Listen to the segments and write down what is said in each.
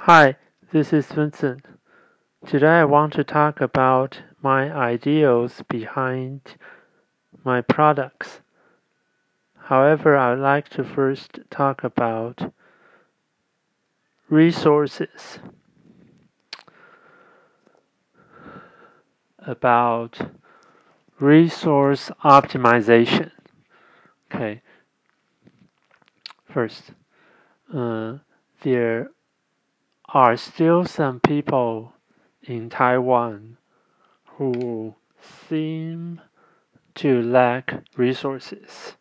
Hi, this is Vincent. Today I want to talk about my ideals behind my products. However, I'd like to first talk about resources. About resource optimization. Okay. First, uh, there are still some people in Taiwan who seem to lack resources.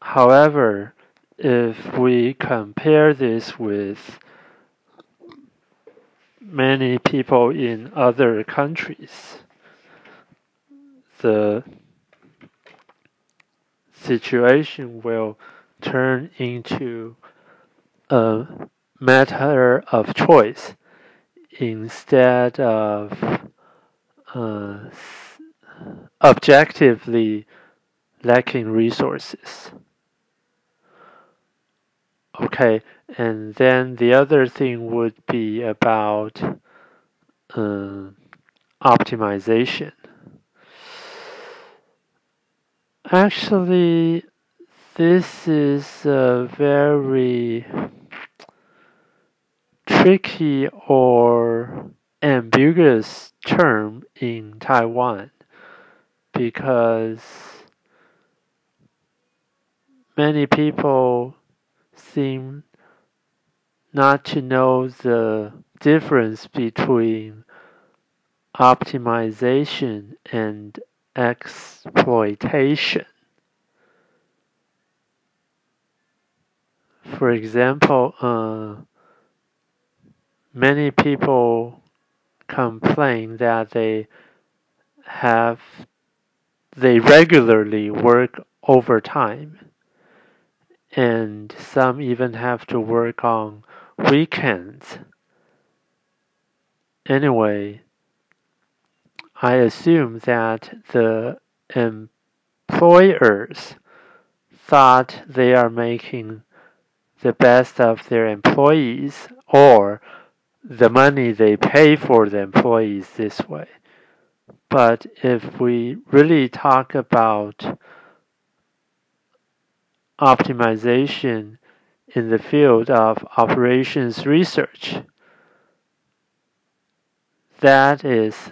However, if we compare this with many people in other countries, the situation will turn into a matter of choice instead of uh, objectively lacking resources. Okay, and then the other thing would be about uh, optimization. Actually, this is a very tricky or ambiguous term in Taiwan because many people seem not to know the difference between optimization and exploitation. For example, uh, many people complain that they have they regularly work overtime. And some even have to work on weekends. Anyway i assume that the employers thought they are making the best of their employees or the money they pay for the employees this way. But if we really talk about optimization in the field of operations research, that is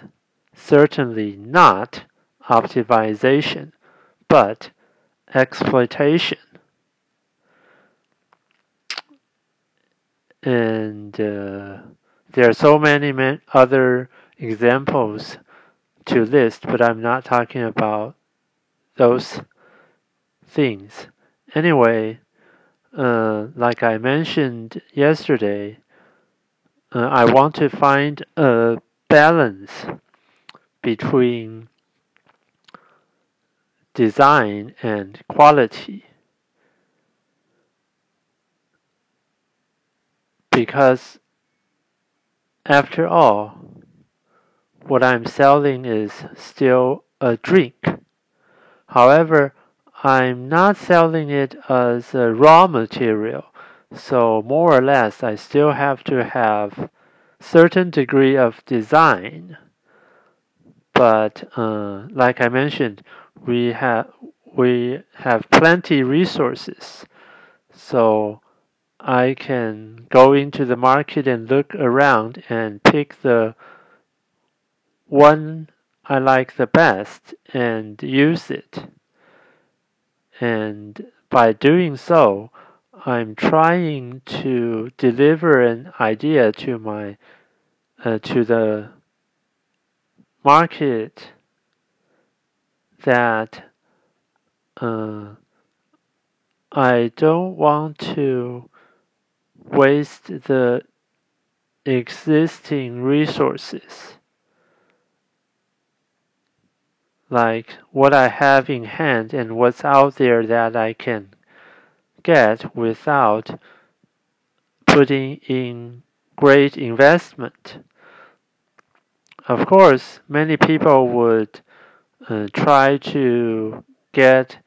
certainly not optimization, but exploitation. And uh, there are so many other examples to list, but I'm not talking about those things. Anyway, uh, like I mentioned yesterday, uh, I want to find a balance between design and quality. Because after all, what I'm selling is still a drink. However, I'm not selling it as a raw material, so more or less I still have to have certain degree of design. But uh, like I mentioned, we have we have plenty resources, so I can go into the market and look around and pick the one I like the best and use it. And by doing so, I'm trying to deliver an idea to my uh, to the market that uh, I don't want to waste the existing resources like what I have in hand and what's out there that I can get without putting in great investment. Of course, many people would uh, try to get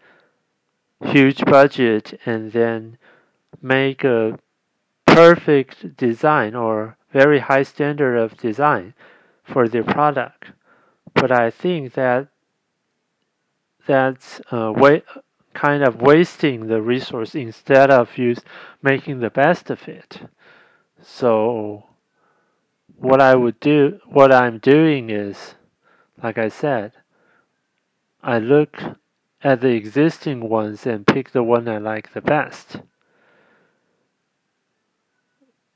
huge budget and then make a perfect design or very high standard of design for their product. But I think that that's uh, way, kind of wasting the resource instead of use making the best of it. So what I would do, what I'm doing is, like I said, I look at the existing ones and pick the one I like the best.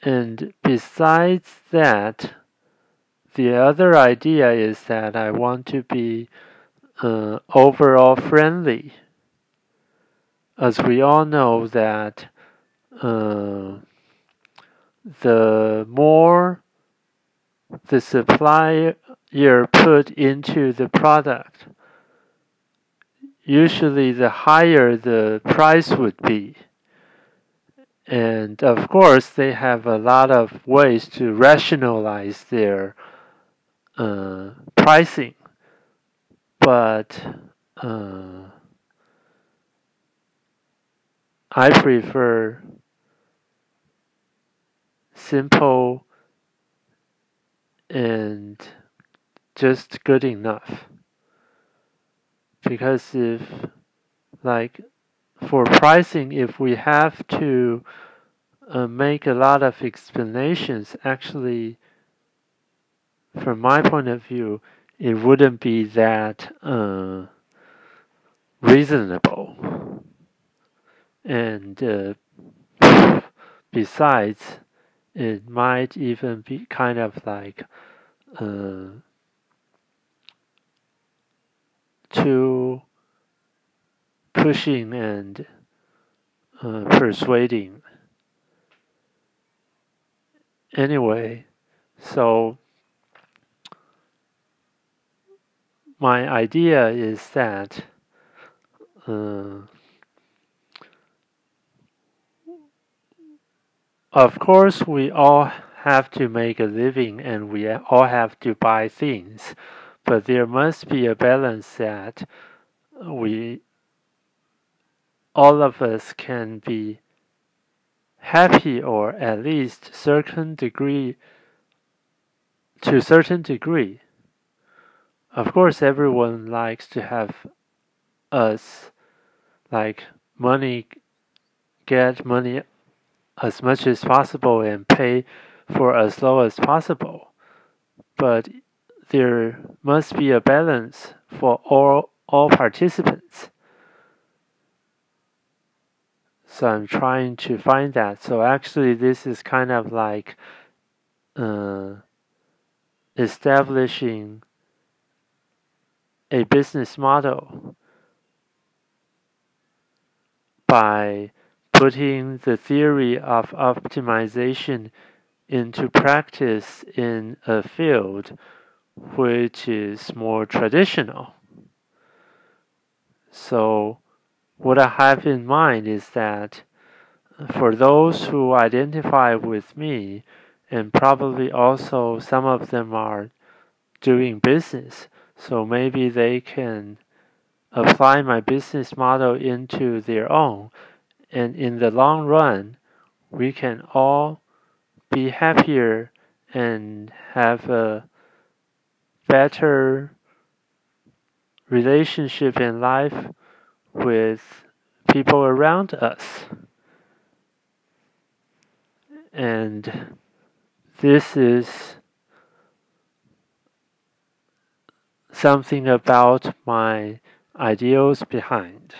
And besides that, the other idea is that I want to be uh, overall friendly. As we all know that uh, the more the supplier put into the product, usually the higher the price would be. And of course, they have a lot of ways to rationalize their uh, pricing. But uh, I prefer simple and just good enough. Because if, like, for pricing, if we have to uh, make a lot of explanations, actually, from my point of view, it wouldn't be that uh, reasonable. And uh, besides, it might even be kind of like uh, too pushing and uh, persuading. Anyway, so my idea is that uh, of course we all have to make a living and we all have to buy things, but there must be a balance that we all of us can be happy or at least certain degree to a certain degree. Of course everyone likes to have us like money get money as much as possible and pay for as low as possible. But there must be a balance for all all participants so I'm trying to find that so actually this is kind of like uh, establishing a business model by putting the theory of optimization into practice in a field which is more traditional. So, what I have in mind is that for those who identify with me, and probably also some of them are doing business, so maybe they can apply my business model into their own. And in the long run, we can all be happier and have a better relationship in life with people around us. And this is something about my ideals behind.